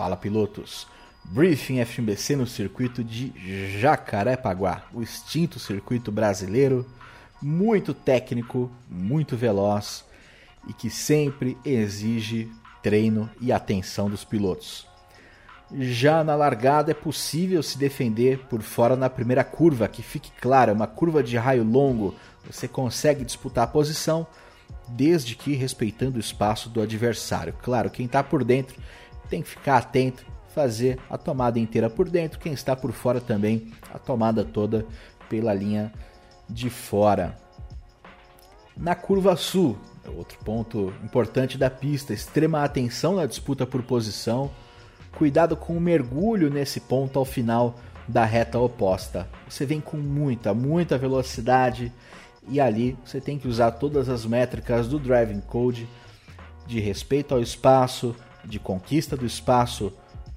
Fala pilotos! Briefing FMBC no circuito de Jacarepaguá, o extinto circuito brasileiro, muito técnico, muito veloz e que sempre exige treino e atenção dos pilotos. Já na largada é possível se defender por fora na primeira curva, que fique claro, é uma curva de raio longo, você consegue disputar a posição desde que respeitando o espaço do adversário. Claro, quem está por dentro tem que ficar atento, fazer a tomada inteira por dentro, quem está por fora também, a tomada toda pela linha de fora. Na curva sul, outro ponto importante da pista, extrema atenção na disputa por posição, cuidado com o mergulho nesse ponto ao final da reta oposta. Você vem com muita, muita velocidade e ali você tem que usar todas as métricas do driving code de respeito ao espaço, de conquista do espaço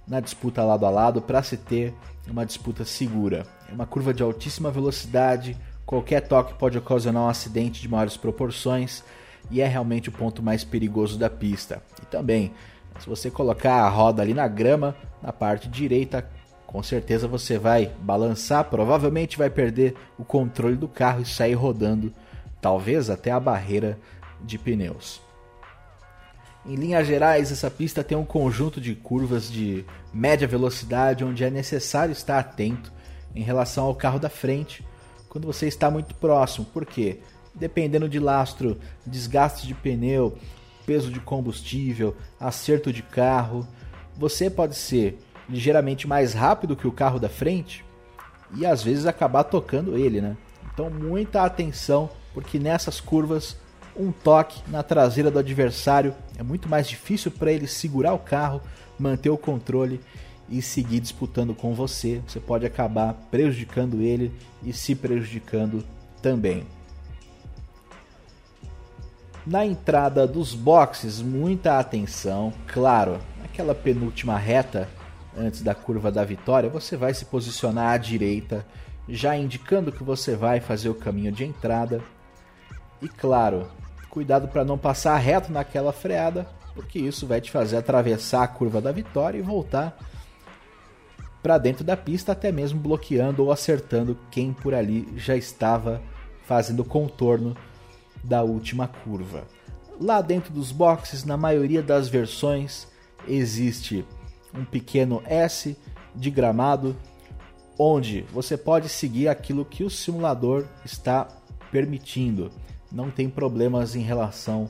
na disputa lado a lado para se ter uma disputa segura. É uma curva de altíssima velocidade, qualquer toque pode ocasionar um acidente de maiores proporções e é realmente o ponto mais perigoso da pista. E também, se você colocar a roda ali na grama, na parte direita, com certeza você vai balançar, provavelmente vai perder o controle do carro e sair rodando, talvez até a barreira de pneus. Em linhas gerais, essa pista tem um conjunto de curvas de média velocidade onde é necessário estar atento em relação ao carro da frente quando você está muito próximo, porque dependendo de lastro, desgaste de pneu, peso de combustível, acerto de carro, você pode ser ligeiramente mais rápido que o carro da frente e às vezes acabar tocando ele, né? Então muita atenção, porque nessas curvas um toque na traseira do adversário é muito mais difícil para ele segurar o carro, manter o controle e seguir disputando com você. Você pode acabar prejudicando ele e se prejudicando também. Na entrada dos boxes, muita atenção, claro, aquela penúltima reta antes da curva da vitória, você vai se posicionar à direita, já indicando que você vai fazer o caminho de entrada. E claro, cuidado para não passar reto naquela freada, porque isso vai te fazer atravessar a curva da vitória e voltar para dentro da pista, até mesmo bloqueando ou acertando quem por ali já estava fazendo contorno da última curva. Lá dentro dos boxes, na maioria das versões, existe um pequeno S de gramado onde você pode seguir aquilo que o simulador está permitindo. Não tem problemas em relação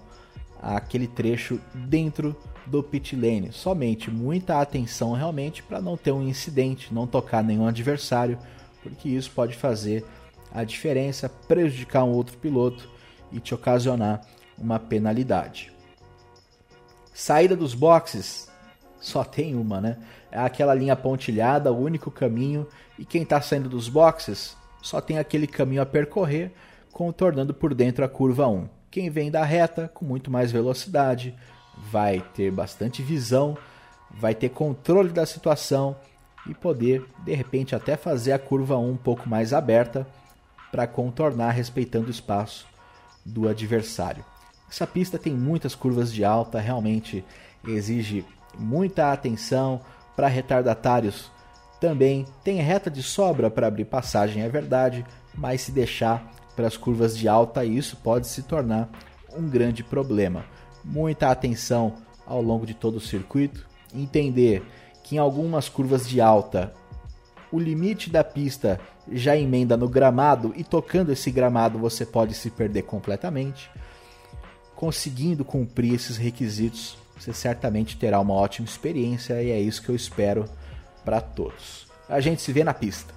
àquele trecho dentro do pit lane. Somente muita atenção realmente para não ter um incidente, não tocar nenhum adversário, porque isso pode fazer a diferença, prejudicar um outro piloto e te ocasionar uma penalidade. Saída dos boxes só tem uma, né? É aquela linha pontilhada, o único caminho, e quem está saindo dos boxes só tem aquele caminho a percorrer, contornando por dentro a curva 1. Quem vem da reta com muito mais velocidade vai ter bastante visão, vai ter controle da situação e poder, de repente, até fazer a curva 1 um pouco mais aberta para contornar respeitando o espaço do adversário. Essa pista tem muitas curvas de alta, realmente exige muita atenção para retardatários. Também tem reta de sobra para abrir passagem, é verdade, mas se deixar para as curvas de alta, isso pode se tornar um grande problema. Muita atenção ao longo de todo o circuito, entender que em algumas curvas de alta o limite da pista já emenda no gramado e tocando esse gramado você pode se perder completamente. Conseguindo cumprir esses requisitos, você certamente terá uma ótima experiência e é isso que eu espero para todos. A gente se vê na pista.